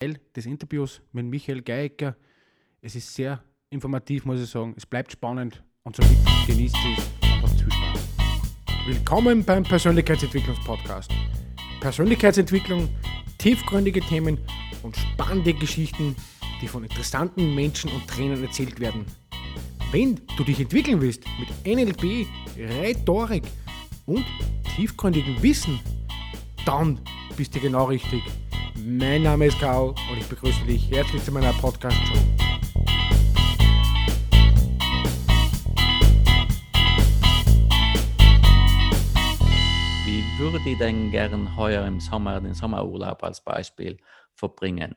Teil des Interviews mit Michael Geiger. Es ist sehr informativ, muss ich sagen. Es bleibt spannend und somit genießt es habt viel Spaß. Willkommen beim Persönlichkeitsentwicklungspodcast. Persönlichkeitsentwicklung, tiefgründige Themen und spannende Geschichten, die von interessanten Menschen und Trainern erzählt werden. Wenn du dich entwickeln willst mit NLP, Rhetorik und tiefgründigem Wissen, dann bist du genau richtig. Mein Name ist Karl und ich begrüße dich herzlich zu meiner Podcast-Show. Wie würde ich denn gern heuer im Sommer den Sommerurlaub als Beispiel verbringen?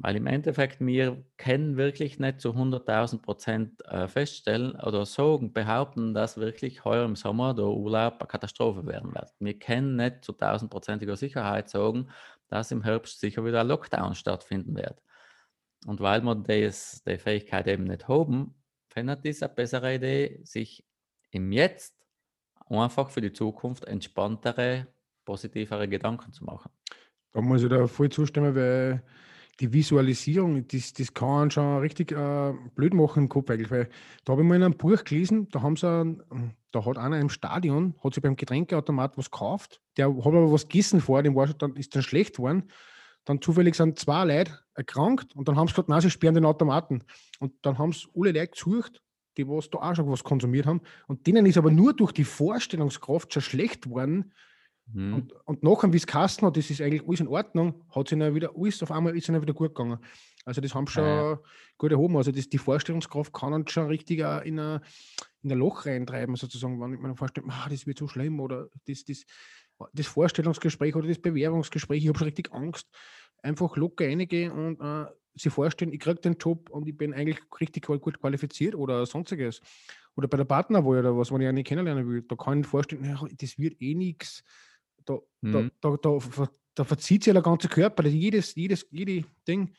Weil im Endeffekt wir können wirklich nicht zu 100.000 Prozent äh, feststellen oder sagen, behaupten, dass wirklich heuer im Sommer der Urlaub eine Katastrophe werden wird. Wir können nicht zu 1000%iger Sicherheit sagen, dass im Herbst sicher wieder ein Lockdown stattfinden wird. Und weil wir das, die Fähigkeit eben nicht haben, findet es eine bessere Idee, sich im Jetzt einfach für die Zukunft entspanntere, positivere Gedanken zu machen. Da muss ich da voll zustimmen, weil die Visualisierung, das, das kann einen schon richtig äh, blöd machen im Kopf eigentlich, weil da habe ich mal in einem Buch gelesen, da haben sie, einen, da hat einer im Stadion, hat sich beim Getränkeautomat was gekauft, der hat aber was gegessen vor, dem war schon, dann ist dann schlecht geworden, dann zufällig sind zwei Leute erkrankt und dann haben sie gesagt, nein, sie sperren den Automaten. Und dann haben sie alle Leute gesucht, die was da auch schon was konsumiert haben und denen ist aber nur durch die Vorstellungskraft schon schlecht geworden, Mhm. Und, und nachher, wie es Kasten hat, das ist eigentlich alles in Ordnung, hat sich wieder alles auf einmal ist wieder gut gegangen. Also das haben schon ja, ja. gut erhoben. Also das, die Vorstellungskraft kann uns schon richtig in ein, in ein Loch reintreiben, sozusagen, wenn ich mir vorstelle, ah, das wird so schlimm oder das, das, das Vorstellungsgespräch oder das Bewerbungsgespräch, ich habe schon richtig Angst. Einfach locker reingehen und äh, sich vorstellen, ich kriege den Job und ich bin eigentlich richtig gut qualifiziert oder sonstiges. Oder bei der Partnerwahl oder was, wenn ich eine kennenlernen will, da kann ich vorstellen, das wird eh nichts da, mhm. da, da, da, da, verzieht sich ja der ganze Körper. Jedes, jedes, jede Ding,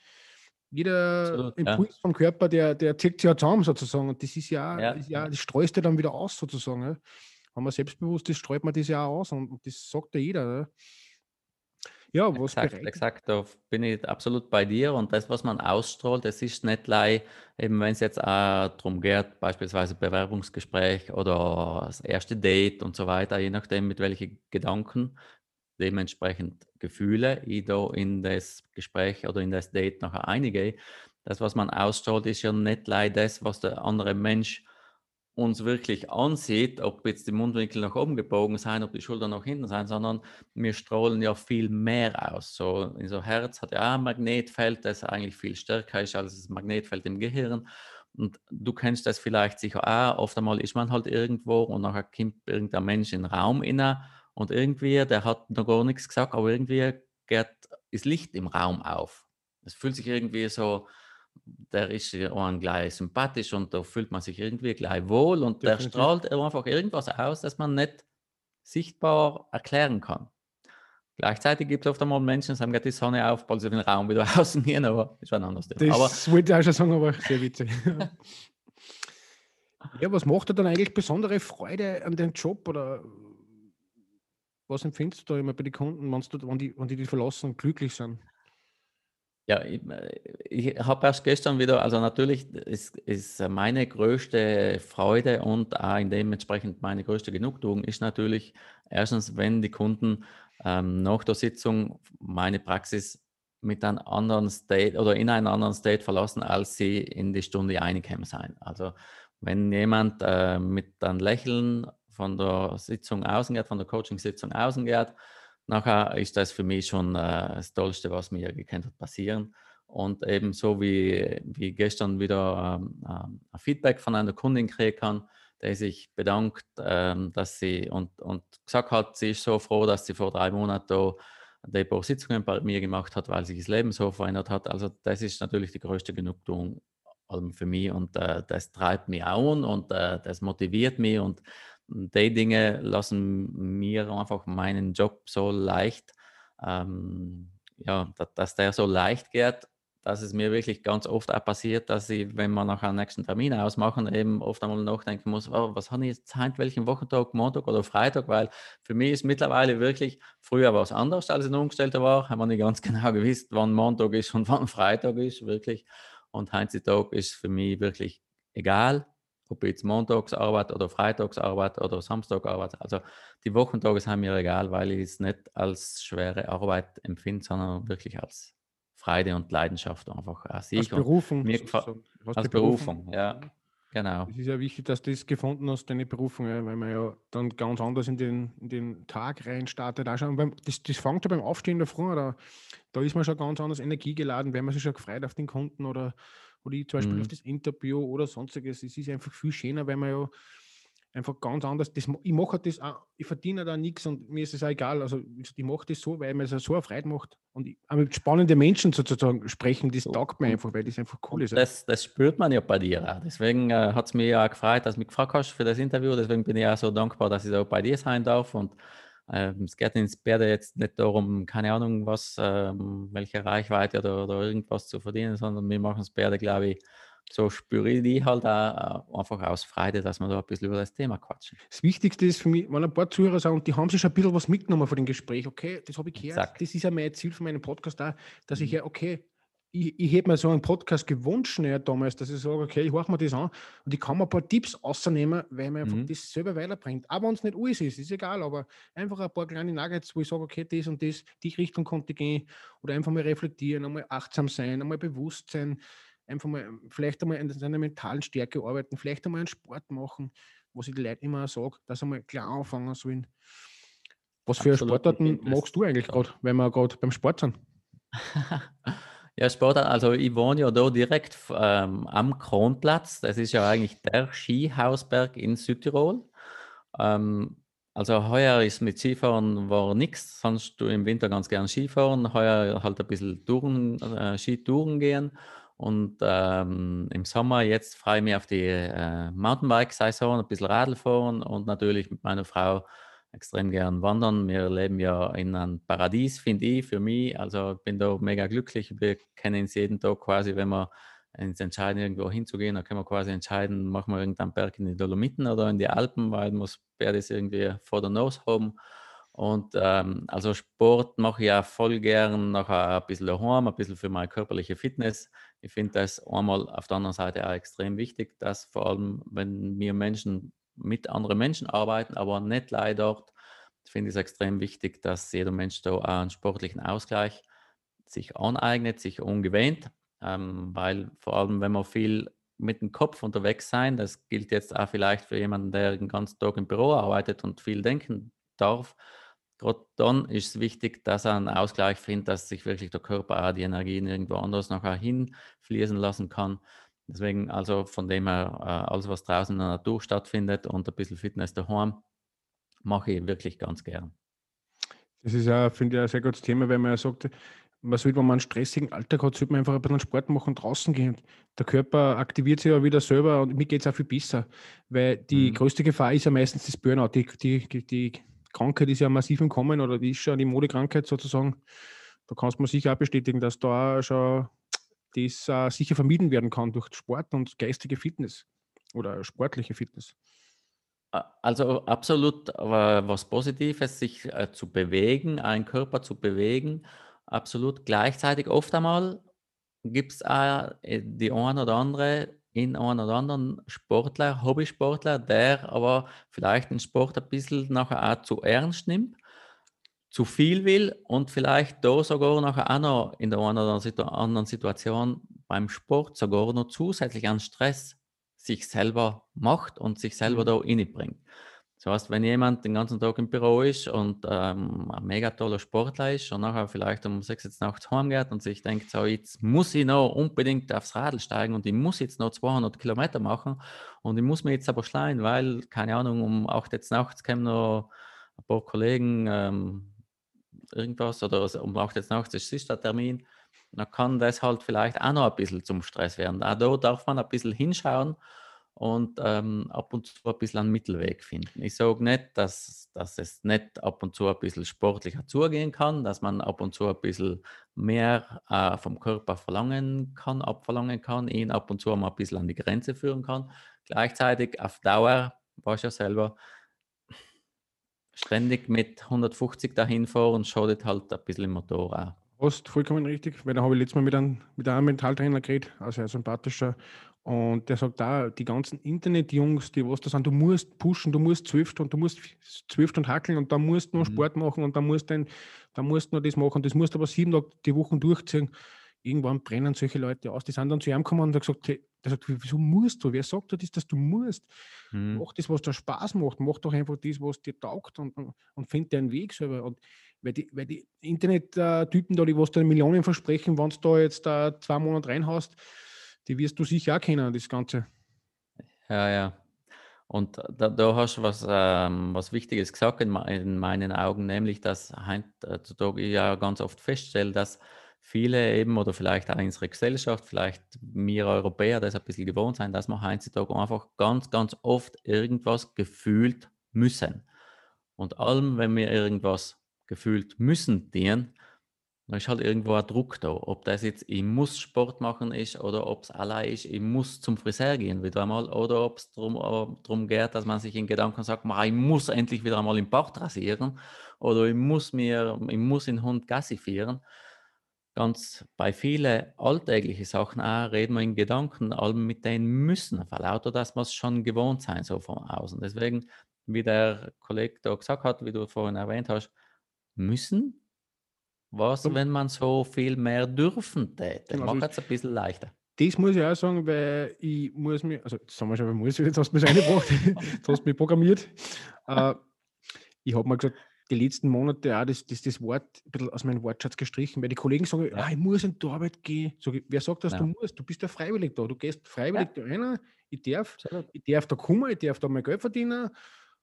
jeder Absolut, Impuls ja. vom Körper, der, der zieht sich ja zusammen sozusagen. Und das ist ja, ja. Das, ja, das streust du dann wieder aus sozusagen. Ja. Wenn man selbstbewusst ist, streut man das ja auch aus und, und das sagt ja jeder. Ja. Ja, was exakt, exakt, da bin ich absolut bei dir. Und das, was man ausstrahlt, das ist nicht leicht, eben wenn es jetzt auch darum geht, beispielsweise Bewerbungsgespräch oder das erste Date und so weiter, je nachdem, mit welchen Gedanken, dementsprechend Gefühle ich da in das Gespräch oder in das Date nachher einige. Das, was man ausstrahlt, ist ja nicht leicht das, was der andere Mensch uns wirklich ansieht, ob jetzt die Mundwinkel nach oben gebogen sein, ob die Schultern nach hinten sein, sondern wir strahlen ja viel mehr aus. So, so Herz hat ja ein Magnetfeld, das eigentlich viel stärker ist als das Magnetfeld im Gehirn. Und du kennst das vielleicht sicher auch. Oft einmal ist man halt irgendwo und nachher kommt irgendein Mensch in den Raum inne und irgendwie, der hat noch gar nichts gesagt, aber irgendwie geht das Licht im Raum auf. Es fühlt sich irgendwie so, der ist auch gleich sympathisch und da fühlt man sich irgendwie gleich wohl und Definitiv. der strahlt einfach irgendwas aus, das man nicht sichtbar erklären kann. Gleichzeitig gibt es oft einmal Menschen, die sagen, die Sonne auf, bald sie den Raum wieder außen gehen, aber ist ein anderes Thema. Das aber, wollte ich auch schon sagen, aber sehr witzig. ja, was macht dir dann eigentlich besondere Freude an dem Job oder was empfindest du da immer bei den Kunden, wenn, du, wenn, die, wenn die die verlassen und glücklich sind? Ja, ich, ich habe erst gestern wieder, also natürlich ist, ist meine größte Freude und auch dementsprechend meine größte Genugtuung ist natürlich erstens, wenn die Kunden ähm, nach der Sitzung meine Praxis mit einem anderen State oder in einem anderen State verlassen, als sie in die Stunde eingekommen sein. Also wenn jemand äh, mit einem Lächeln von der Sitzung außen geht, von der Coaching-Sitzung außen geht, nachher ist das für mich schon äh, das Tollste, was mir gekannt hat passieren. Und ebenso wie, wie gestern wieder ähm, ähm, ein Feedback von einer Kundin kriegen kann, der sich bedankt, ähm, dass sie und, und gesagt hat, sie ist so froh, dass sie vor drei Monaten die paar Sitzungen bei mir gemacht hat, weil sich das Leben so verändert hat. Also das ist natürlich die größte Genugtuung ähm, für mich und äh, das treibt mich an und äh, das motiviert mich und die Dinge lassen mir einfach meinen Job so leicht, ähm, ja, dass, dass der so leicht geht, dass es mir wirklich ganz oft auch passiert, dass ich, wenn wir nach einem nächsten Termin ausmachen, eben oft einmal nachdenken muss, oh, was habe ich jetzt Zeit, welchen Wochentag, Montag oder Freitag, weil für mich ist mittlerweile wirklich, früher war es anders, als ich noch umgestellter war, haben wir nicht ganz genau gewusst, wann Montag ist und wann Freitag ist, wirklich. Und heutzutage ist für mich wirklich egal, ob ich jetzt montags arbeite oder freitags arbeite oder Samstag arbeite. Also die Wochentage sind mir egal, weil ich es nicht als schwere Arbeit empfinde, sondern wirklich als Freude und Leidenschaft einfach als Als Berufung. Mir so, als Berufung, Berufung, ja. Genau. Es ist ja wichtig, dass du das gefunden hast, deine Berufung, ja, weil man ja dann ganz anders in den, in den Tag rein startet. Auch schon beim, das, das fängt ja beim Aufstehen der Früh, da, da ist man schon ganz anders energiegeladen, wenn man sich schon gefreut auf den Kunden oder, oder ich zum Beispiel mhm. auf das Interview oder sonstiges. Es ist einfach viel schöner, weil man ja einfach ganz anders. Das, ich mache das auch, ich verdiene da nichts und mir ist es auch egal. Also ich mache das so, weil mir es so eine Freude macht. Und ich, auch mit spannenden Menschen sozusagen sprechen, das so. taugt mir einfach, weil das einfach cool ist. Das, das spürt man ja bei dir auch. Deswegen äh, hat es mich ja gefreut, dass du mich gefragt hast für das Interview. Deswegen bin ich auch so dankbar, dass ich da bei dir sein darf. Und äh, es geht ins Bärde jetzt nicht darum, keine Ahnung, was, äh, welche Reichweite oder, oder irgendwas zu verdienen, sondern wir machen es Bärde, glaube ich, so spüre ich die halt auch äh, einfach aus Freude, dass wir da ein bisschen über das Thema quatschen. Das Wichtigste ist für mich, wenn ein paar Zuhörer sagen, die haben sich schon ein bisschen was mitgenommen von dem Gespräch, okay, das habe ich gehört, Exakt. das ist ja mein Ziel von meinem Podcast auch, dass ich ja, mhm. okay, ich, ich hätte mir so einen Podcast gewünscht ja, damals, dass ich sage, okay, ich höre mir das an und ich kann mir ein paar Tipps ausnehmen, weil man mhm. das selber weiterbringt. Aber wenn es nicht alles ist, ist egal, aber einfach ein paar kleine Nuggets, wo ich sage, okay, das und das, die Richtung konnte ich gehen oder einfach mal reflektieren, einmal achtsam sein, einmal bewusst sein, einfach mal, vielleicht einmal an seiner mentalen Stärke arbeiten, vielleicht einmal einen Sport machen, was ich die Leute immer sage, dass sie mal klar anfangen sollen. Was für Absolut Sportarten magst du eigentlich gerade, wenn wir gerade beim Sport sind? ja, Sport, also ich wohne ja da direkt ähm, am Kronplatz. Das ist ja eigentlich der Skihausberg in Südtirol. Ähm, also heuer ist mit Skifahren war nichts, sonst du im Winter ganz gern Skifahren, heuer halt ein bisschen Touren, äh, Skitouren gehen. Und ähm, im Sommer jetzt freue ich mich auf die äh, Mountainbike-Saison, ein bisschen Radl fahren und natürlich mit meiner Frau extrem gern wandern. Wir leben ja in einem Paradies, finde ich, für mich. Also bin da mega glücklich. Wir kennen es jeden Tag quasi, wenn wir uns entscheiden, irgendwo hinzugehen, dann können wir quasi entscheiden, machen wir irgendeinen Berg in die Dolomiten oder in die Alpen, weil muss das irgendwie vor der Nose haben. Und ähm, also Sport mache ich ja voll gern, nachher ein bisschen daheim, ein bisschen für meine körperliche Fitness. Ich finde das einmal auf der anderen Seite auch extrem wichtig, dass vor allem, wenn wir Menschen mit anderen Menschen arbeiten, aber nicht leider dort, finde ich es extrem wichtig, dass jeder Mensch da einen sportlichen Ausgleich sich aneignet, sich umgewöhnt, ähm, weil vor allem, wenn man viel mit dem Kopf unterwegs sein, das gilt jetzt auch vielleicht für jemanden, der den ganzen Tag im Büro arbeitet und viel denken darf, gerade dann ist es wichtig, dass er einen Ausgleich findet, dass sich wirklich der Körper auch die Energien irgendwo anders nachher hinfließen lassen kann. Deswegen also von dem her, äh, alles, was draußen in der Natur stattfindet und ein bisschen Fitness daheim, mache ich wirklich ganz gern. Das ist ja, finde ich, ein sehr gutes Thema, wenn man ja sagt, man sollte, wenn man einen stressigen Alltag hat, sollte man einfach ein bisschen Sport machen und draußen gehen. Der Körper aktiviert sich ja wieder selber und mir geht es auch viel besser, weil die mhm. größte Gefahr ist ja meistens das Burnout, die, die, die Krankheit ist ja massiv im Kommen oder die ist schon die Modekrankheit sozusagen. Da kannst man sicher auch bestätigen, dass da schon das uh, sicher vermieden werden kann durch Sport und geistige Fitness oder sportliche Fitness. Also absolut was Positives, sich äh, zu bewegen, einen Körper zu bewegen, absolut. Gleichzeitig oft einmal gibt es auch äh, die eine oder andere in einen oder anderen Sportler, Hobbysportler, der aber vielleicht den Sport ein bisschen nachher auch zu ernst nimmt, zu viel will und vielleicht da sogar nachher auch noch in der einen oder anderen Situation beim Sport sogar noch zusätzlich an Stress sich selber macht und sich selber mhm. da reinbringt. Das heißt, wenn jemand den ganzen Tag im Büro ist und ähm, ein mega toller Sportler ist und nachher vielleicht um sechs Uhr nachts heimgeht und sich denkt, so jetzt muss ich noch unbedingt aufs Radl steigen und ich muss jetzt noch 200 Kilometer machen und ich muss mir jetzt aber schleien, weil, keine Ahnung, um acht Uhr nachts kommen noch ein paar Kollegen ähm, irgendwas oder um acht Uhr nachts ist der Termin, dann kann das halt vielleicht auch noch ein bisschen zum Stress werden. Da darf man ein bisschen hinschauen und ähm, ab und zu ein bisschen einen Mittelweg finden. Ich sage nicht, dass, dass es nicht ab und zu ein bisschen sportlicher zugehen kann, dass man ab und zu ein bisschen mehr äh, vom Körper verlangen kann, abverlangen kann, ihn ab und zu mal ein bisschen an die Grenze führen kann. Gleichzeitig auf Dauer, weißt du ja selber, ständig mit 150 dahin fahren, schadet halt ein bisschen im Motor auch. Hast vollkommen richtig, weil da habe ich letztes Mal mit einem, mit einem Mentaltrainer geredet, also ein sympathischer, und der sagt da, die ganzen Internetjungs, die was da sind, du musst pushen, du musst zwölf Stunden, du musst zwölf Stunden hackeln und dann musst du noch mhm. Sport machen und dann musst du dann musst du noch das machen, das musst du aber sieben Tage die Wochen durchziehen. Irgendwann brennen solche Leute aus. Die sind dann zu ihm gekommen und haben gesagt, hey, der sagt, wieso musst du? Wer sagt dir das, dass du musst? Mhm. Mach das, was dir Spaß macht. Mach doch einfach das, was dir taugt und, und, und find deinen Weg selber. Und weil die, weil die Internet-Typen da, die was da Millionen versprechen, wenn du da jetzt da zwei Monate reinhaust, die wirst du sicher auch kennen, das Ganze. Ja, ja. Und da, da hast du was, ähm, was Wichtiges gesagt in, in, meinen Augen, nämlich, dass heutzutage ich ja ganz oft feststelle, dass viele eben oder vielleicht auch unsere Gesellschaft, vielleicht wir Europäer das ein bisschen gewohnt sein, dass wir heutzutage einfach ganz, ganz oft irgendwas gefühlt müssen. Und allem, wenn wir irgendwas gefühlt müssen dienen, da ist halt irgendwo ein Druck da. Ob das jetzt, ich muss Sport machen ist oder ob es allein ist, ich muss zum Friseur gehen wieder einmal oder ob es darum geht, dass man sich in Gedanken sagt, ich muss endlich wieder einmal im Bart rasieren oder ich muss mir, ich muss den Hund Gassi führen. Ganz bei vielen alltäglichen Sachen auch reden wir in Gedanken, allem mit denen müssen, weil lauter, dass wir es schon gewohnt sein, so von außen. Deswegen, wie der Kollege da gesagt hat, wie du vorhin erwähnt hast, müssen was, wenn man so viel mehr dürfen täte? Genau, Macht es ein bisschen leichter. Das muss ich auch sagen, weil ich muss mir, also das haben wir schon, muss, jetzt hast du mich reingebracht, jetzt hast du mich programmiert. Äh, ich habe mal gesagt, die letzten Monate auch das, das, das Wort ein bisschen aus meinem Wortschatz gestrichen, weil die Kollegen sagen, ja. ah, ich muss in die Arbeit gehen. Sag ich, wer sagt, dass ja. du musst? Du bist ja freiwillig da. Du gehst freiwillig ja. da rein. Ich darf, ich darf da kommen, ich darf da mein Geld verdienen.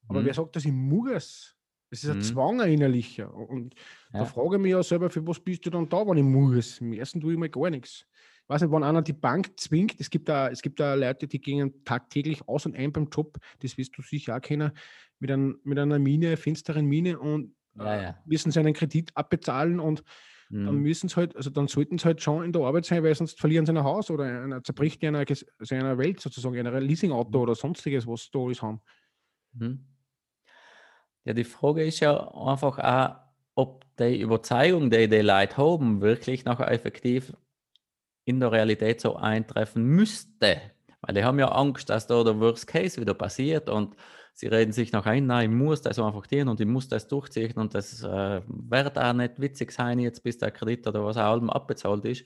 Aber mhm. wer sagt, dass ich muss? Das ist ein mhm. Zwang innerlicher. Und da frage ich mich ja selber, für was bist du dann da, wenn ich muss? Im ersten tue ich mal gar nichts. Ich weiß nicht, wenn einer die Bank zwingt, es gibt da, es gibt da Leute, die gehen tagtäglich aus und ein beim Job, das wirst du sicher auch kennen, mit, ein, mit einer Mine, finsteren Mine und ja, ja. müssen seinen Kredit abbezahlen und mhm. dann müssen sie halt, also dann sollten sie halt schon in der Arbeit sein, weil sonst verlieren sie ein Haus oder einer zerbricht einer, seiner Welt sozusagen, einer Leasingauto mhm. oder sonstiges, was sie da alles haben. Mhm. Ja, die Frage ist ja einfach auch, ob die Überzeugung, die die Leute haben, wirklich noch effektiv in der Realität so eintreffen müsste. Weil die haben ja Angst, dass da der Worst Case wieder passiert und sie reden sich noch ein, nein, ich muss das einfach dienen und ich muss das durchziehen und das äh, wird auch nicht witzig sein, jetzt bis der Kredit oder was auch abbezahlt ist.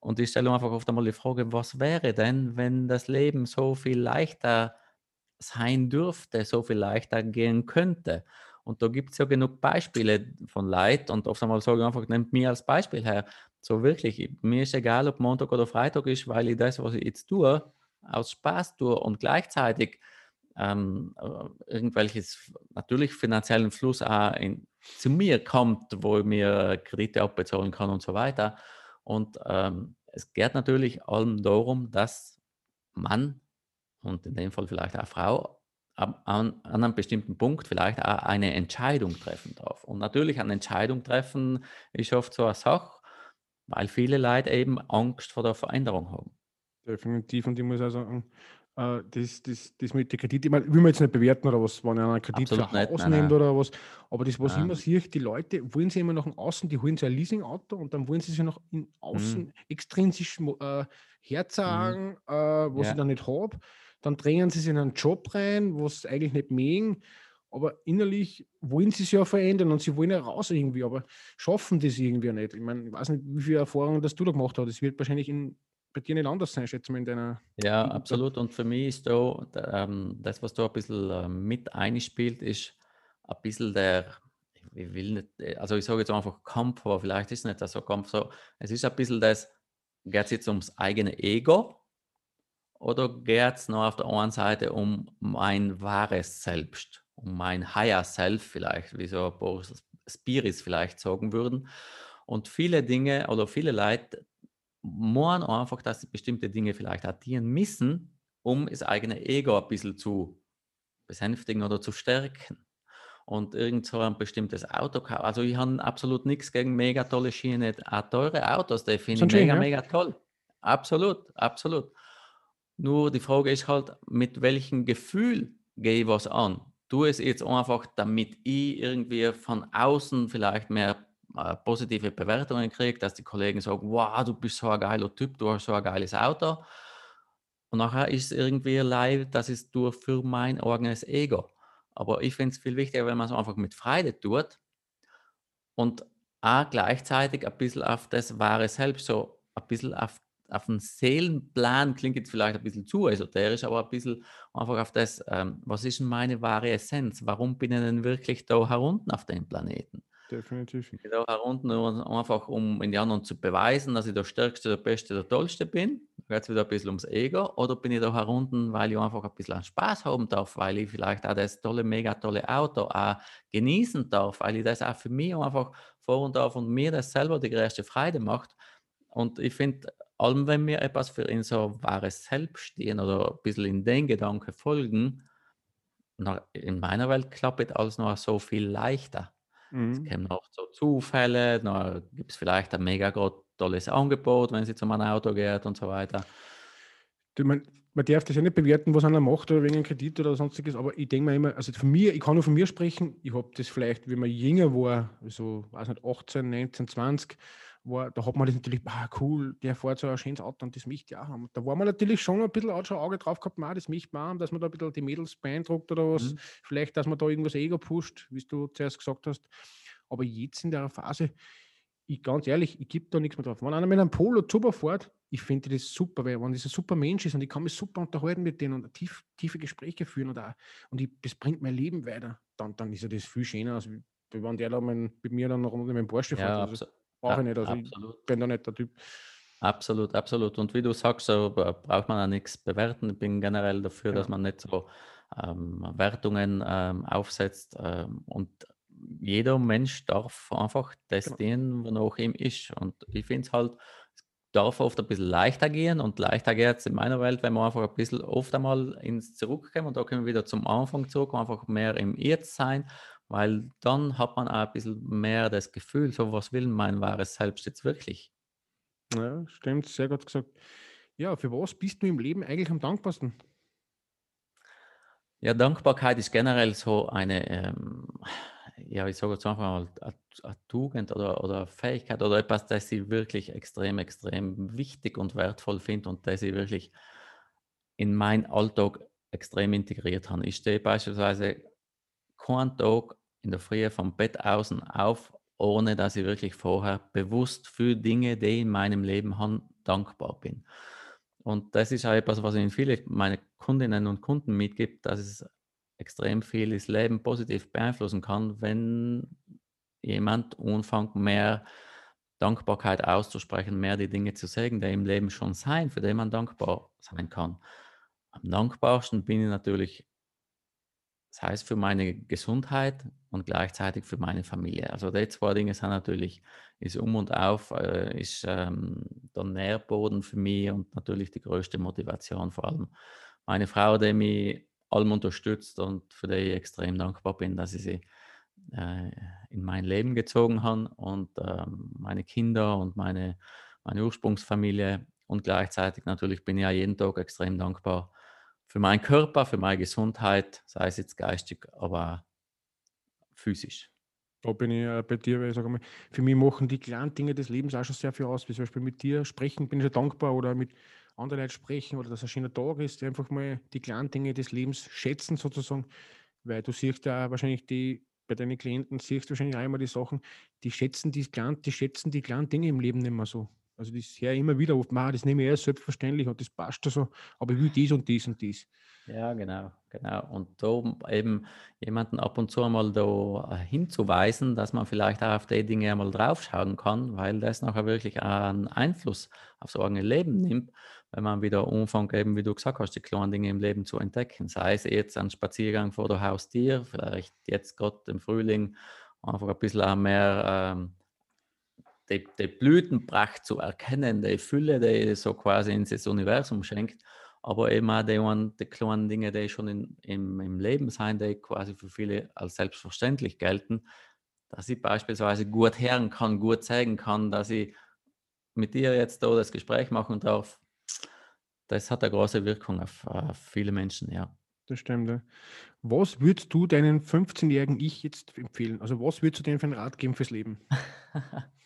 Und ich stelle einfach oft einmal die Frage, was wäre denn, wenn das Leben so viel leichter sein dürfte, so viel leichter gehen könnte. Und da gibt es ja genug Beispiele von Leid und oft einmal sage ich einfach, nehmt mir als Beispiel her. So wirklich, mir ist egal, ob Montag oder Freitag ist, weil ich das, was ich jetzt tue, aus Spaß tue und gleichzeitig ähm, äh, irgendwelches natürlich finanziellen Fluss auch in, zu mir kommt, wo ich mir Kredite abbezahlen kann und so weiter. Und ähm, es geht natürlich allem darum, dass man und in dem Fall vielleicht auch Frau, an, an, einem bestimmten Punkt vielleicht auch eine Entscheidung treffen darf. Und natürlich eine Entscheidung treffen ist oft so eine Sache, weil viele Leute eben Angst vor der Veränderung haben. Definitiv. Und ich muss auch sagen, äh, das, das, das mit den Krediten, ich meine, will man jetzt nicht bewerten oder was, wenn einer einen Kredit Absolut für ein Haus nimmt oder was, aber das, was nein. ich immer sehe, die Leute wollen sie immer nach außen, die holen sich ein Leasingauto und dann wollen sie sich nach in außen mhm. extrinsisch äh, herzagen, mhm. äh, was ja. ich dann nicht habe dann drängen sie sich in einen Job rein, sie eigentlich nicht mögen, aber innerlich wollen sie es ja verändern und sie wollen ja raus irgendwie, aber schaffen das irgendwie nicht. Ich meine, ich weiß nicht, wie viele Erfahrungen das du da gemacht hast. Es wird wahrscheinlich in, bei dir nicht anders sein, schätze ich mal, in deiner. Ja, absolut. Und für mich ist da, ähm, das, was da ein bisschen äh, mit einspielt, ist ein bisschen der, ich will nicht, also ich sage jetzt einfach Kampf, aber vielleicht ist es nicht so Kampf, so, es ist ein bisschen das, geht es jetzt ums eigene Ego oder geht es nur auf der einen Seite um mein wahres Selbst, um mein Higher Self vielleicht, wie so ein paar Spirits vielleicht sagen würden. Und viele Dinge oder viele Leute meinen einfach, dass sie bestimmte Dinge vielleicht addieren müssen, um das eigene Ego ein bisschen zu besänftigen oder zu stärken. Und irgend so ein bestimmtes Auto kaufen. Also ich habe absolut nichts gegen mega tolle Schiene, auch teure Autos, die finde ich mega, ja? mega toll. Absolut, absolut. Nur die Frage ist halt, mit welchem Gefühl gehe ich was an? Tu es jetzt einfach, damit ich irgendwie von außen vielleicht mehr äh, positive Bewertungen kriege, dass die Kollegen sagen, wow, du bist so ein geiler Typ, du hast so ein geiles Auto. Und nachher ist es irgendwie leid, dass es durch für mein eigenes Ego. Aber ich finde es viel wichtiger, wenn man es einfach mit Freude tut und auch gleichzeitig ein bisschen auf das wahre Selbst, so ein bisschen auf, auf den Seelenplan, klingt jetzt vielleicht ein bisschen zu esoterisch, aber ein bisschen einfach auf das, ähm, was ist meine wahre Essenz? Warum bin ich denn wirklich da herunten auf dem Planeten? Definitiv. Da herunten einfach, um in die anderen zu beweisen, dass ich der Stärkste, der Beste, der Tollste bin. Da geht es wieder ein bisschen ums Ego. Oder bin ich da herunten, weil ich einfach ein bisschen Spaß haben darf, weil ich vielleicht auch das tolle, mega tolle Auto auch genießen darf, weil ich das auch für mich einfach fahren darf und mir das selber die größte Freude macht. Und ich finde, allem wenn wir etwas für so wahres Selbst stehen oder ein bisschen in den Gedanken folgen, in meiner Welt klappt alles noch so viel leichter. Es Mhm. kämen noch so Zufälle, dann gibt es vielleicht ein mega tolles Angebot, wenn sie zu meinem Auto geht und so weiter. Du, man, man darf das ja nicht bewerten, was einer macht oder wegen einem Kredit oder sonstiges, aber ich denke mir immer, also von mir, ich kann nur von mir sprechen, ich habe das vielleicht, wenn man jünger war, so, weiß nicht, 18, 19, 20, war, da hat man das natürlich, ah, cool, der fährt so ein schönes Auto und das möchte ich auch haben. Da war man natürlich schon ein bisschen auch schon Auge drauf gehabt, man, das möchte man haben, dass man da ein bisschen die Mädels beeindruckt oder was. Mhm. Vielleicht, dass man da irgendwas Ego pusht, wie du zuerst gesagt hast. Aber jetzt in der Phase, ich ganz ehrlich, ich gebe da nichts mehr drauf. Wenn einer mit einem Polo super fährt, ich finde das super, weil wenn das ein super Mensch ist und ich kann mich super unterhalten mit denen und tief, tiefe Gespräche führen und, auch, und ich, das bringt mein Leben weiter, dann, dann ist ja das viel schöner, als wenn der da mein, mit mir dann noch unter meinem Porsche fährt. Ja, also, Brauche ich nicht. Also absolut. ich bin da nicht der Typ. Absolut, absolut. Und wie du sagst, so braucht man auch nichts bewerten. Ich bin generell dafür, ja. dass man nicht so ähm, Wertungen ähm, aufsetzt. Ähm, und jeder Mensch darf einfach das genau. wonach ihm ist. Und ich finde es halt, es darf oft ein bisschen leichter gehen und leichter geht es in meiner Welt, wenn man einfach ein bisschen oft einmal ins Zurückkommen und da können wir wieder zum Anfang zurück, einfach mehr im Jetzt sein weil dann hat man auch ein bisschen mehr das Gefühl, so was will mein wahres Selbst jetzt wirklich. Ja, stimmt, sehr gut gesagt. Ja, für was bist du im Leben eigentlich am dankbarsten? Ja, Dankbarkeit ist generell so eine, ähm, ja, ich sage jetzt einfach mal, eine Tugend oder, oder Fähigkeit oder etwas, das ich wirklich extrem, extrem wichtig und wertvoll finde und das ich wirklich in meinen Alltag extrem integriert habe. Ich stehe beispielsweise keinen Tag in der Früh vom Bett außen auf, ohne dass ich wirklich vorher bewusst für Dinge, die in meinem Leben haben, dankbar bin. Und das ist auch etwas, was ich in viele meine Kundinnen und Kunden mitgibt, dass es extrem viel das Leben positiv beeinflussen kann, wenn jemand anfängt, mehr Dankbarkeit auszusprechen, mehr die Dinge zu sagen, die im Leben schon sein, für die man dankbar sein kann. Am dankbarsten bin ich natürlich das heißt für meine Gesundheit und gleichzeitig für meine Familie. Also die zwei Dinge sind natürlich, ist um und auf, äh, ist ähm, der Nährboden für mich und natürlich die größte Motivation vor allem. Meine Frau, die mich allem unterstützt und für die ich extrem dankbar bin, dass ich sie äh, in mein Leben gezogen habe und ähm, meine Kinder und meine, meine Ursprungsfamilie und gleichzeitig natürlich bin ich ja jeden Tag extrem dankbar für meinen Körper, für meine Gesundheit, sei es jetzt geistig, aber physisch. Da bin ich äh, bei dir, weil ich sage mal, für mich machen die kleinen Dinge des Lebens auch schon sehr viel aus. Wie zum Beispiel mit dir sprechen, bin ich schon dankbar oder mit anderen Leuten sprechen oder dass ein schöner Tag ist, einfach mal die kleinen Dinge des Lebens schätzen sozusagen, weil du siehst ja wahrscheinlich die, bei deinen Klienten siehst du wahrscheinlich immer die Sachen, die schätzen die kleinen, die schätzen die kleinen Dinge im Leben nicht mehr so. Also das höre ich immer wieder oft, das nehme ich eher selbstverständlich und das passt so, aber ich will dies und dies und dies. Ja, genau, genau. Und da eben jemanden ab und zu einmal da hinzuweisen, dass man vielleicht auch auf die Dinge einmal draufschauen kann, weil das nachher wirklich einen Einfluss auf so ein Leben nimmt, wenn man wieder anfängt, eben wie du gesagt hast, die kleinen Dinge im Leben zu entdecken. Sei es jetzt ein Spaziergang vor der Haustier, vielleicht jetzt gerade im Frühling einfach ein bisschen mehr ähm, die, die Blütenpracht zu erkennen, die Fülle, die so quasi ins Universum schenkt. aber eben auch die, die kleinen Dinge, die schon in, im, im Leben sein, die quasi für viele als selbstverständlich gelten, dass ich beispielsweise gut hören kann, gut zeigen kann, dass ich mit dir jetzt da das Gespräch machen darf. Das hat eine große Wirkung auf, auf viele Menschen, ja. Das stimmt. Ja. Was würdest du deinen 15-jährigen Ich jetzt empfehlen? Also was würdest du denen für einen Rat geben fürs Leben?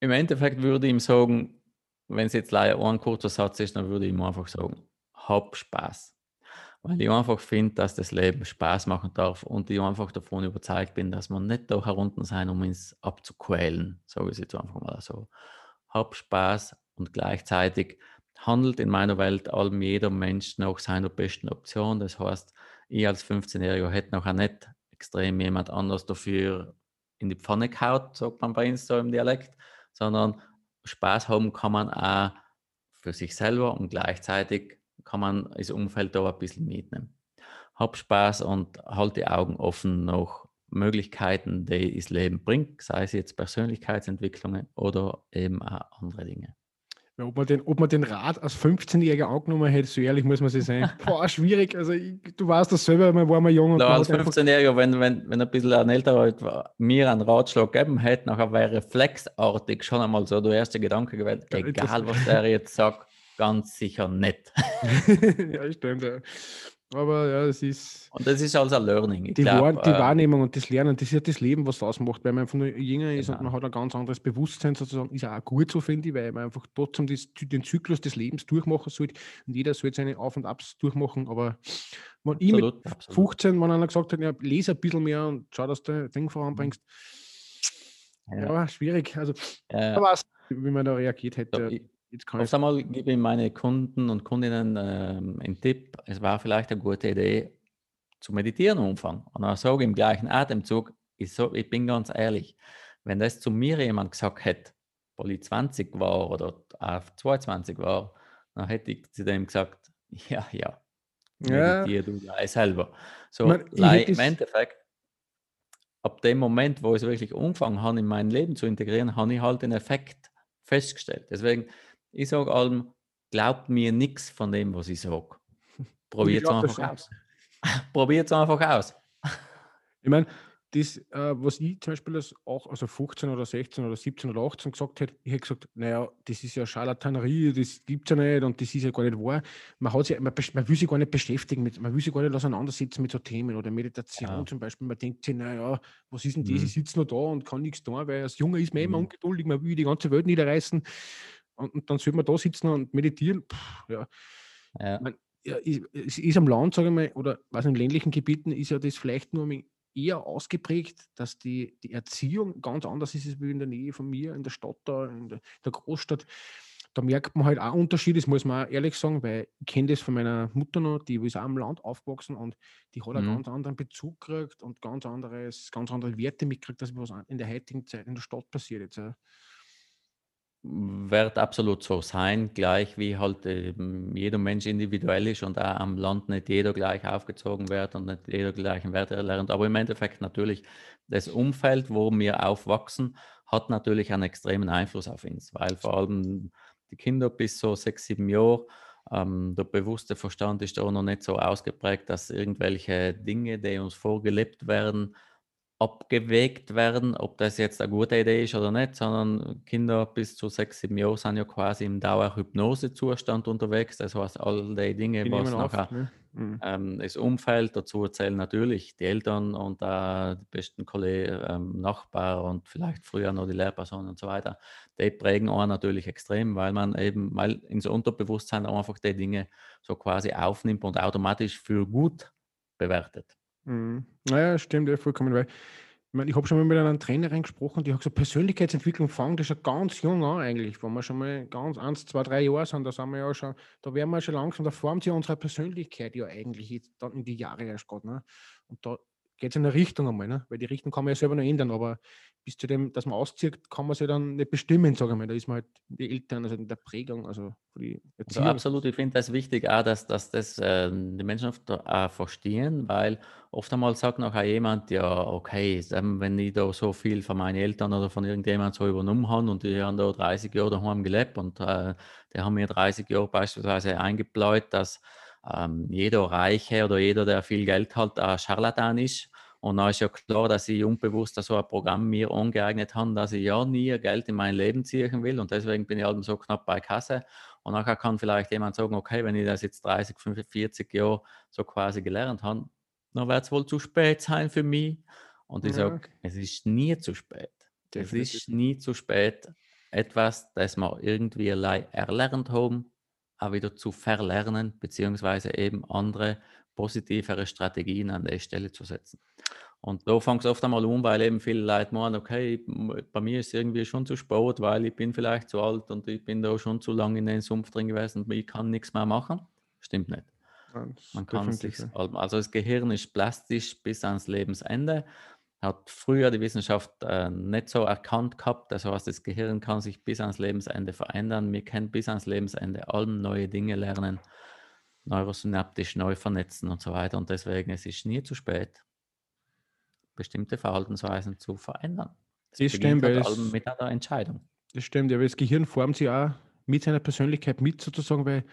Im Endeffekt würde ich ihm sagen, wenn es jetzt leider ein kurzer Satz ist, dann würde ich ihm einfach sagen, hab Spaß. Weil ich einfach finde, dass das Leben Spaß machen darf und ich einfach davon überzeugt bin, dass man nicht da herunter sein, um uns abzuquälen, sage ich jetzt einfach mal so. Hab Spaß und gleichzeitig handelt in meiner Welt allem jeder Mensch nach seiner besten Option. Das heißt, ich als 15-Jähriger hätte noch nicht extrem jemand anders dafür in die Pfanne gehaut, sagt man bei uns so im Dialekt, sondern Spaß haben kann man auch für sich selber und gleichzeitig kann man das Umfeld da ein bisschen mitnehmen. Hab Spaß und halt die Augen offen nach Möglichkeiten, die das Leben bringt, sei es jetzt Persönlichkeitsentwicklungen oder eben auch andere Dinge. Ja, ob, man den, ob man den Rat als 15-Jähriger angenommen hätte, so ehrlich muss man sich sein. Boah, schwierig. Also ich, du weißt das selber, man war mal jung. Und als 15-Jähriger, wenn, wenn, wenn ein bisschen ein älterer war, mir einen Ratschlag geben hätte, nachher wäre reflexartig schon einmal so der erste Gedanke gewesen, egal was der jetzt sagt, ganz sicher nicht. ja, stimmt. Ja. Aber ja, es ist. Und das ist also ein Learning. die, glaub, die äh, Wahrnehmung und das Lernen, das ist ja das Leben, was das ausmacht, weil man einfach nur jünger ist genau. und man hat ein ganz anderes Bewusstsein sozusagen. Ist auch gut so, finde ich, weil man einfach trotzdem das, den Zyklus des Lebens durchmachen sollte und jeder sollte seine Auf- und Abs durchmachen. Aber wenn absolut, ich mit absolut. 15, wenn einer gesagt hat, ja, lese ein bisschen mehr und schau, dass du das Ding voranbringst. Ja, ja schwierig. Also, ja, ja. weiß, wie man da reagiert hätte. Ich, Oft einmal gebe ich meine Kunden und Kundinnen ähm, einen Tipp, es war vielleicht eine gute Idee, zu meditieren Anfang. Und dann sage ich im gleichen Atemzug, ich, so, ich bin ganz ehrlich, wenn das zu mir jemand gesagt hätte, weil ich 20 war oder auf 22 war, dann hätte ich zu dem gesagt, ja, ja, meditiere ja. du gleich selber. So, Man, im Endeffekt, ab dem Moment, wo ich es wirklich angefangen habe, in mein Leben zu integrieren, habe ich halt den Effekt festgestellt. Deswegen, ich sage allem, glaubt mir nichts von dem, was ich sage. Probiert es einfach aus. Probiert es einfach aus. Ich meine, das, äh, was ich zum Beispiel als auch, also 15 oder 16 oder 17 oder 18 gesagt hätte, ich hätte gesagt, naja, das ist ja Charlatanerie, das gibt es ja nicht und das ist ja gar nicht wahr. Man, hat sich, man, man, will sich gar nicht beschäftigen, mit, man will sich gar nicht auseinandersetzen mit so Themen oder Meditation ja. zum Beispiel. Man denkt sich, naja, was ist denn das? Mhm. Ich sitze noch da und kann nichts tun, weil als Junge ist man mhm. immer ungeduldig, man will die ganze Welt niederreißen und, und dann soll man da sitzen und meditieren. Puh, ja. ja. Man, ja, ist, ist am Land, sage ich mal, oder was in ländlichen Gebieten ist ja das vielleicht nur eher ausgeprägt, dass die, die Erziehung ganz anders ist als in der Nähe von mir, in der Stadt da, in der, der Großstadt. Da merkt man halt auch Unterschiede, das muss man auch ehrlich sagen, weil ich kenne das von meiner Mutter noch, die ist auch am Land aufgewachsen und die hat einen mhm. ganz anderen Bezug gekriegt und ganz anderes, ganz andere Werte mitgekriegt, als was in der heutigen Zeit in der Stadt passiert jetzt. Ja wird absolut so sein, gleich wie halt ähm, jeder Mensch individuell ist und auch am Land nicht jeder gleich aufgezogen wird und nicht jeder gleichen Werte erlernt. Aber im Endeffekt natürlich das Umfeld, wo wir aufwachsen, hat natürlich einen extremen Einfluss auf uns, weil vor allem die Kinder bis so sechs, sieben Jahre, ähm, der bewusste Verstand ist da noch nicht so ausgeprägt, dass irgendwelche Dinge, die uns vorgelebt werden, abgewägt werden, ob das jetzt eine gute Idee ist oder nicht, sondern Kinder bis zu sechs, sieben Jahren sind ja quasi im Dauerhypnosezustand unterwegs. Das heißt, all die Dinge, die was nachher oft, ne? mhm. ähm, das Umfeld dazu erzählen natürlich die Eltern und äh, die besten Kollegen, ähm, Nachbarn und vielleicht früher noch die Lehrpersonen und so weiter. Die prägen auch natürlich extrem, weil man eben mal ins Unterbewusstsein einfach die Dinge so quasi aufnimmt und automatisch für gut bewertet. Mhm. Naja, stimmt, ja, vollkommen. Weil, ich, mein, ich habe schon mal mit einer Trainerin gesprochen, die hat gesagt, Persönlichkeitsentwicklung fängt ja schon ganz jung an eigentlich. Wenn wir schon mal ganz eins, zwei, drei Jahre sind, da sind wir ja schon, da werden wir schon langsam, da formt sich unsere Persönlichkeit ja eigentlich jetzt dann in die Jahre erst gerade. Ne? Und da geht es in eine Richtung einmal, ne? weil die Richtung kann man ja selber noch ändern, aber bis zu dem, dass man auszieht, kann man sich dann nicht bestimmen, sage ich mal. Da ist man halt die Eltern, also in der Prägung, also die Also absolut, ich finde das wichtig auch, dass, dass das äh, die Menschen oft auch verstehen, weil oft einmal sagt noch jemand, ja, okay, wenn ich da so viel von meinen Eltern oder von irgendjemandem so übernommen habe und die haben da 30 Jahre daheim gelebt und äh, die haben mir 30 Jahre beispielsweise eingebläut, dass ähm, jeder Reiche oder jeder, der viel Geld hat, ein Scharlatan ist und dann ist ja klar, dass ich unbewusst so ein Programm mir angeeignet habe, dass ich ja nie Geld in mein Leben ziehen will. Und deswegen bin ich halt so knapp bei Kasse. Und nachher kann vielleicht jemand sagen, okay, wenn ich das jetzt 30, 45 Jahre so quasi gelernt habe, dann wird es wohl zu spät sein für mich. Und ich ja. sage, es ist nie zu spät. Definitiv. Es ist nie zu spät, etwas, das wir irgendwie erlernt haben, auch wieder zu verlernen, beziehungsweise eben andere positivere Strategien an der Stelle zu setzen. Und da fängt es oft einmal um, weil eben viele Leute meinen, okay, bei mir ist es irgendwie schon zu spät, weil ich bin vielleicht zu alt und ich bin da schon zu lange in den Sumpf drin gewesen und ich kann nichts mehr machen. Stimmt nicht. Man kann sich, also das Gehirn ist plastisch bis ans Lebensende. Hat früher die Wissenschaft äh, nicht so erkannt gehabt. Das heißt, das Gehirn kann sich bis ans Lebensende verändern. Wir können bis ans Lebensende allem neue Dinge lernen neurosynaptisch neu vernetzen und so weiter. Und deswegen es ist nie zu spät, bestimmte Verhaltensweisen zu verändern. Das, das stimmt, halt es, mit einer Entscheidung. Das stimmt, ja, weil das Gehirn formt sich auch mit seiner Persönlichkeit mit sozusagen, weil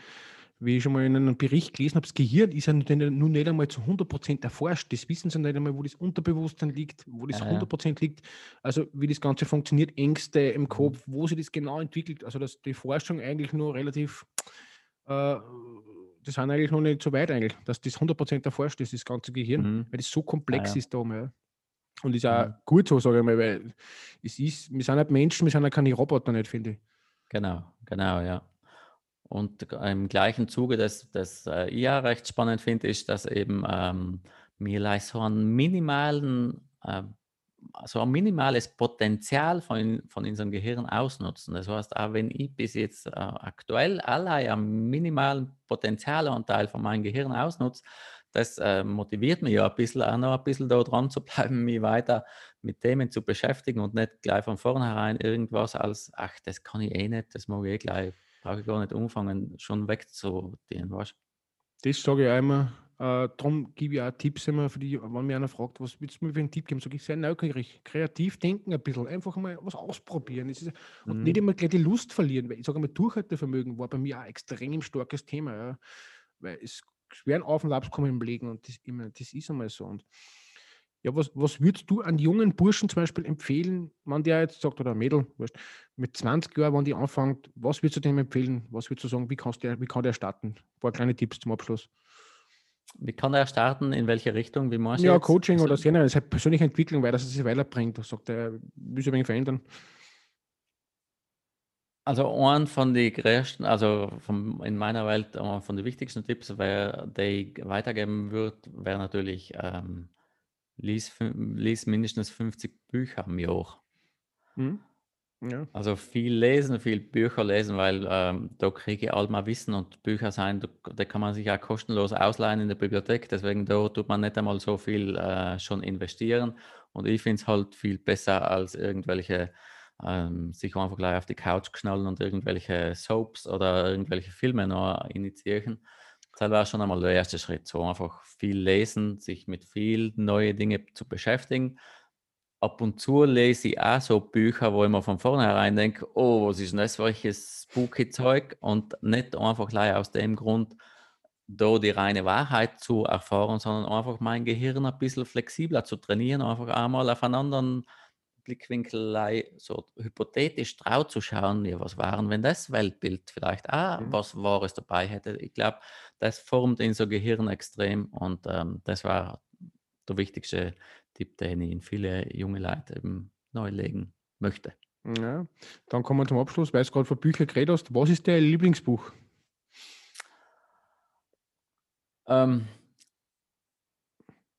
wie ich schon mal in einem Bericht gelesen habe, das Gehirn ist ja nun nicht einmal zu 100% erforscht. Das wissen sie nicht einmal, wo das Unterbewusstsein liegt, wo das ja, 100% liegt. Also wie das Ganze funktioniert, Ängste im mhm. Kopf, wo sich das genau entwickelt. Also dass die Forschung eigentlich nur relativ äh, das sind eigentlich noch nicht so weit eigentlich, dass das 100% erforscht ist, das ganze Gehirn, mhm. weil das so komplex ah, ja. ist da mal. Und ist auch mhm. gut so, sage ich mal, weil es ist, wir sind halt Menschen, wir sind halt keine Roboter nicht, finde ich. Genau, genau, ja. Und im gleichen Zuge, das, das äh, ich ja recht spannend finde, ist, dass eben ähm, wir so einen minimalen äh, so ein minimales Potenzial von, von unserem Gehirn ausnutzen. Das heißt, auch wenn ich bis jetzt äh, aktuell allein einen minimalen Potenzialanteil von meinem Gehirn ausnutze, das äh, motiviert mich ja ein bisschen, auch noch ein bisschen da dran zu bleiben, mich weiter mit Themen zu beschäftigen und nicht gleich von vornherein irgendwas als, ach, das kann ich eh nicht, das mag ich eh gleich, brauche ich gar nicht umfangen, schon wegzudienen, weißt Das sage ich einmal, äh, darum gebe ich auch Tipps immer für die, wenn mir einer fragt, was willst du mir für einen Tipp geben, sage ich sehr neugierig, kreativ denken ein bisschen, einfach mal was ausprobieren ist, und mhm. nicht immer gleich die Lust verlieren, weil ich sage mal, Durchhaltevermögen war bei mir auch ein extrem starkes Thema, ja, weil es schweren Auf und Abs kommen im Leben und das, immer, das ist einmal so. Und ja, was, was würdest du an jungen Burschen zum Beispiel empfehlen, wenn der jetzt sagt, oder Mädel, weißt, mit 20 Jahren, wenn die anfängt, was würdest du dem empfehlen? Was würdest du sagen, wie, kannst der, wie kann der starten? Ein paar kleine Tipps zum Abschluss. Wie kann er starten? In welche Richtung? Wie meinst Ja, jetzt? Coaching oder generell, das ist persönliche Entwicklung, weil das sich weiterbringt. Da sagt er, will sich ein wenig verändern. Also ein von den größten, also von, in meiner Welt, von den wichtigsten Tipps, wär, die ich weitergeben würde, wäre natürlich, ähm, lies, lies mindestens 50 Bücher im Jahr. Hm? Ja. Also viel lesen, viel Bücher lesen, weil ähm, da kriege ich all mein Wissen und Bücher sein, da kann man sich auch kostenlos ausleihen in der Bibliothek. Deswegen da tut man nicht einmal so viel äh, schon investieren. Und ich finde es halt viel besser als irgendwelche ähm, sich einfach gleich auf die Couch knallen und irgendwelche Soaps oder irgendwelche Filme noch initiieren. Das war schon einmal der erste Schritt, so einfach viel lesen, sich mit viel neue Dinge zu beschäftigen ab und zu lese ich auch so Bücher, wo ich mir von vornherein denke, oh, was ist denn das welches spooky Zeug? Und nicht einfach gleich aus dem Grund, da die reine Wahrheit zu erfahren, sondern einfach mein Gehirn ein bisschen flexibler zu trainieren, einfach einmal auf einen anderen Blickwinkel so hypothetisch drauf zu schauen, ja, was waren, wenn das Weltbild vielleicht auch mhm. was Wahres dabei hätte. Ich glaube, das formt unser Gehirn extrem und ähm, das war der wichtigste Tipp, den ich in viele junge Leute eben neu legen möchte. Ja, dann kommen wir zum Abschluss, weil du gerade von Büchern geredet hast. Was ist dein Lieblingsbuch? Ähm,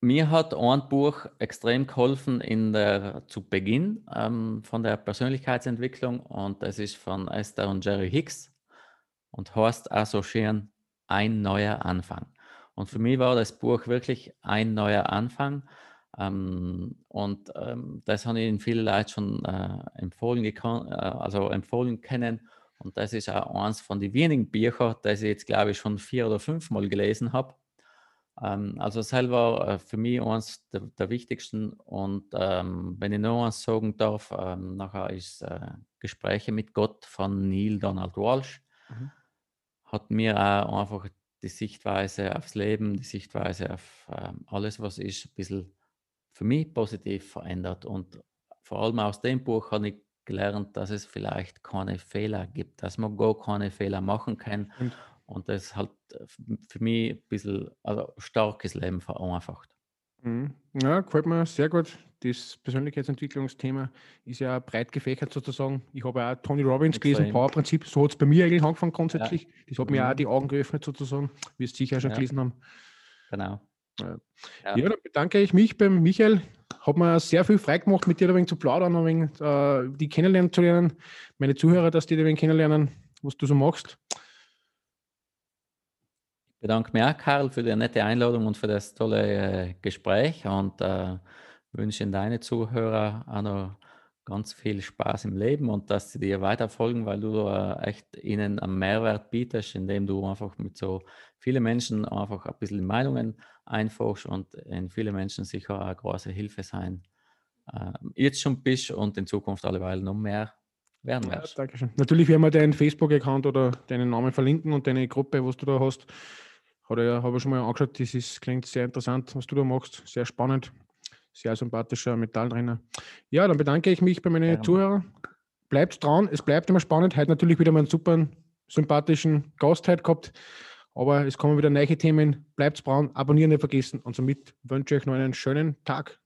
mir hat ein Buch extrem geholfen in der, zu Beginn ähm, von der Persönlichkeitsentwicklung und das ist von Esther und Jerry Hicks und heißt Assoziieren ein neuer Anfang. Und für mich war das Buch wirklich ein neuer Anfang, Ähm, und ähm, das habe ich in vielen Leuten schon äh, empfohlen, äh, also empfohlen kennen. Und das ist auch eines von den wenigen Büchern, das ich jetzt, glaube ich, schon vier oder fünfmal gelesen habe. Ähm, also selber äh, für mich eines der, der wichtigsten. Und ähm, wenn ich noch eins sagen darf, ähm, nachher ist äh, Gespräche mit Gott von Neil Donald Walsh. Mhm. Hat mir auch einfach die Sichtweise aufs Leben, die Sichtweise auf ähm, alles, was ist, ein bisschen für mich positiv verändert. Und vor allem aus dem Buch habe ich gelernt, dass es vielleicht keine Fehler gibt, dass man gar keine Fehler machen kann. Und, und das halt für mich ein bisschen also starkes Leben vereinfacht. Mhm. Ja, gefällt mir sehr gut. Das Persönlichkeitsentwicklungsthema ist ja breit gefächert sozusagen. Ich habe auch Tony Robbins gelesen, Power-Prinzip. So hat es bei mir eigentlich angefangen grundsätzlich. Ja. Das hat mir auch mhm. die Augen geöffnet sozusagen, wie es sicher schon ja. gelesen haben. Genau. Ja. ja, dann bedanke ich mich beim Michael. Hat mir sehr viel frei gemacht, mit dir ein wenig zu plaudern, ein wenig, äh, die kennenlernen zu lernen. Meine Zuhörer, dass die ein wenig kennenlernen, was du so machst. Ich bedanke mich auch, Karl, für die nette Einladung und für das tolle äh, Gespräch und äh, wünsche deine Zuhörer auch noch ganz viel Spaß im Leben und dass sie dir weiterfolgen, weil du äh, echt ihnen einen Mehrwert bietest, indem du einfach mit so vielen Menschen einfach ein bisschen Meinungen einfachst und in viele Menschen sicher eine große Hilfe sein. Äh, jetzt schon bist und in Zukunft alleweil noch mehr werden wirst. Ja, Dankeschön. Natürlich werden wir deinen Facebook-Account oder deinen Namen verlinken und deine Gruppe, was du da hast. Habe ich schon mal angeschaut, das ist, klingt sehr interessant, was du da machst, sehr spannend sehr sympathischer Metalltrainer. Ja, dann bedanke ich mich bei meinen ja. Zuhörern. Bleibt dran, es bleibt immer spannend. Heute natürlich wieder mal einen super sympathischen Gast heute gehabt. Aber es kommen wieder neue Themen. Bleibt dran, abonnieren nicht vergessen. Und somit wünsche ich euch noch einen schönen Tag.